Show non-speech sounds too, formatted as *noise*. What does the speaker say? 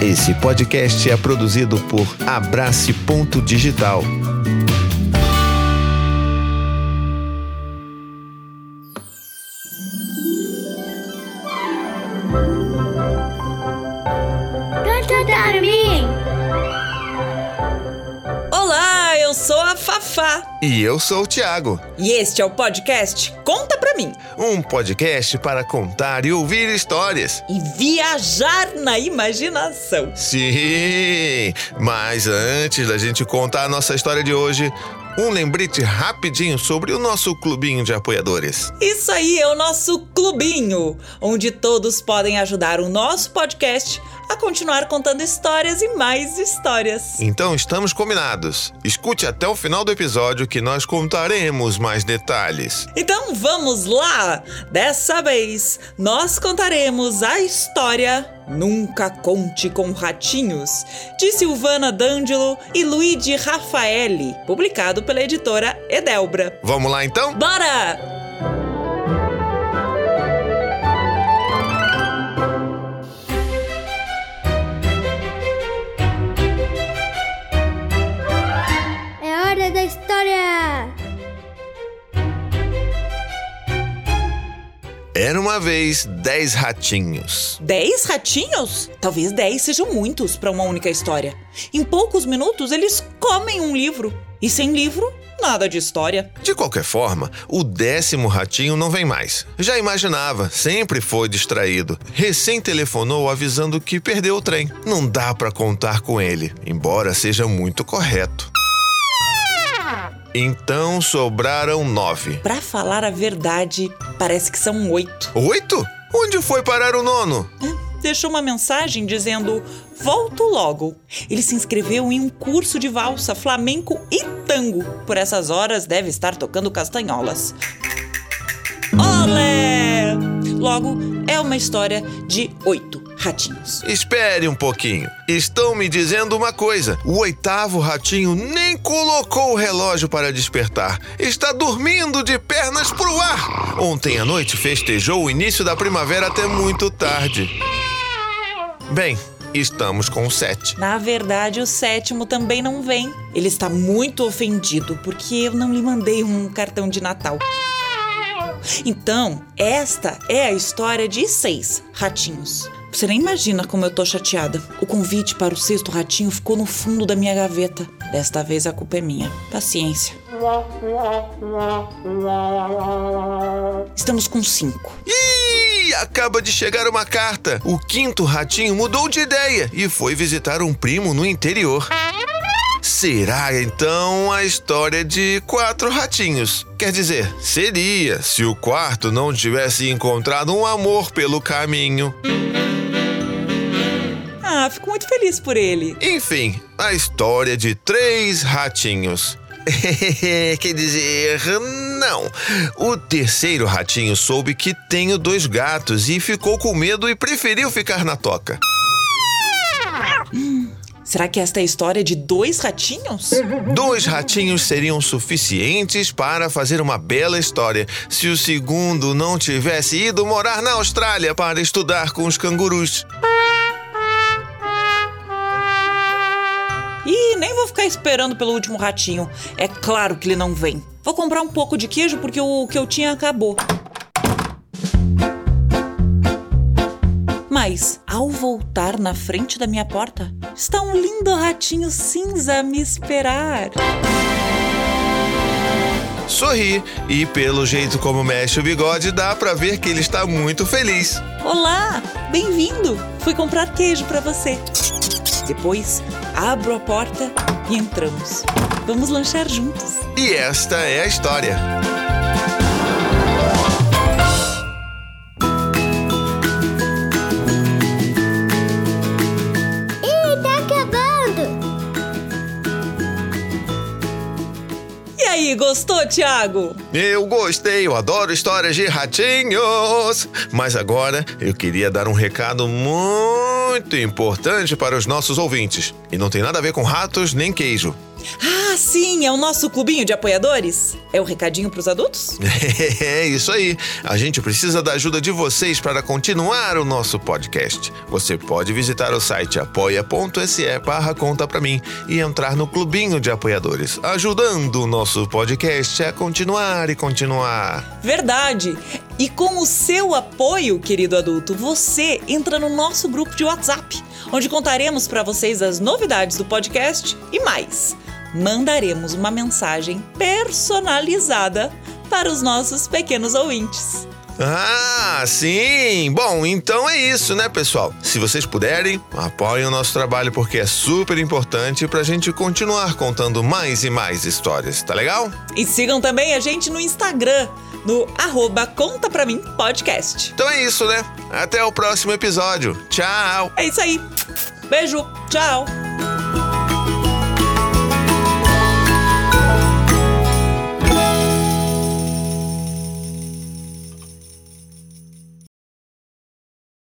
Esse podcast é produzido por Abrace Ponto Digital. Fafá. E eu sou o Thiago, E este é o podcast Conta Pra Mim. um podcast para contar e ouvir histórias. E viajar na imaginação. Sim! Mas antes da gente contar a nossa história de hoje, um lembrete rapidinho sobre o nosso clubinho de apoiadores. Isso aí é o nosso clubinho, onde todos podem ajudar o nosso podcast a continuar contando histórias e mais histórias. Então estamos combinados. Escute até o final do episódio que nós contaremos mais detalhes. Então vamos lá! Dessa vez nós contaremos a história Nunca Conte com Ratinhos, de Silvana D'Angelo e Luigi Raffaelli, publicado pela editora Edelbra. Vamos lá então? Bora! Uma vez dez ratinhos. Dez ratinhos? Talvez dez sejam muitos para uma única história. Em poucos minutos eles comem um livro. E sem livro, nada de história. De qualquer forma, o décimo ratinho não vem mais. Já imaginava, sempre foi distraído. Recém telefonou avisando que perdeu o trem. Não dá pra contar com ele, embora seja muito correto. Então sobraram nove. Pra falar a verdade, parece que são oito. Oito? Onde foi parar o nono? Deixou uma mensagem dizendo: Volto logo. Ele se inscreveu em um curso de valsa, flamenco e tango. Por essas horas deve estar tocando castanholas. Olé! Logo, é uma história de oito ratinhos. Espere um pouquinho. Estão me dizendo uma coisa: o oitavo ratinho nem colocou o relógio para despertar. Está dormindo de pernas pro ar. Ontem à noite festejou o início da primavera até muito tarde. Bem, estamos com sete. Na verdade, o sétimo também não vem. Ele está muito ofendido porque eu não lhe mandei um cartão de Natal. Então, esta é a história de seis ratinhos. Você nem imagina como eu tô chateada. O convite para o sexto ratinho ficou no fundo da minha gaveta. Desta vez a culpa é minha. Paciência. Estamos com cinco. Ih, acaba de chegar uma carta. O quinto ratinho mudou de ideia e foi visitar um primo no interior. Será então a história de quatro ratinhos? Quer dizer, seria se o quarto não tivesse encontrado um amor pelo caminho. Ah, fico muito feliz por ele. Enfim, a história de três ratinhos. *laughs* Quer dizer, não. O terceiro ratinho soube que tenho dois gatos e ficou com medo e preferiu ficar na toca. Será que esta é a história de dois ratinhos? Dois ratinhos seriam suficientes para fazer uma bela história se o segundo não tivesse ido morar na Austrália para estudar com os cangurus. Ficar esperando pelo último ratinho. É claro que ele não vem. Vou comprar um pouco de queijo porque o que eu tinha acabou. Mas, ao voltar na frente da minha porta, está um lindo ratinho cinza a me esperar. Sorri e, pelo jeito como mexe o bigode, dá pra ver que ele está muito feliz. Olá, bem-vindo. Fui comprar queijo para você. Depois, abro a porta e entramos. Vamos lanchar juntos. E esta é a história. Ih, tá acabando! E aí, gostou, Thiago? Eu gostei, eu adoro histórias de ratinhos. Mas agora eu queria dar um recado muito muito importante para os nossos ouvintes. E não tem nada a ver com ratos nem queijo. Ah, sim, é o nosso clubinho de apoiadores? É o recadinho pros adultos? *laughs* É isso aí. A gente precisa da ajuda de vocês para continuar o nosso podcast. Você pode visitar o site apoia.se barra conta pra mim e entrar no clubinho de apoiadores, ajudando o nosso podcast a continuar e continuar. Verdade! E com o seu apoio, querido adulto, você entra no nosso grupo de WhatsApp, onde contaremos para vocês as novidades do podcast e mais. Mandaremos uma mensagem personalizada para os nossos pequenos ouvintes. Ah, sim! Bom, então é isso, né, pessoal? Se vocês puderem, apoiem o nosso trabalho porque é super importante pra gente continuar contando mais e mais histórias, tá legal? E sigam também a gente no Instagram, no arroba Conta Pra Mim Podcast. Então é isso, né? Até o próximo episódio. Tchau! É isso aí. Beijo, tchau!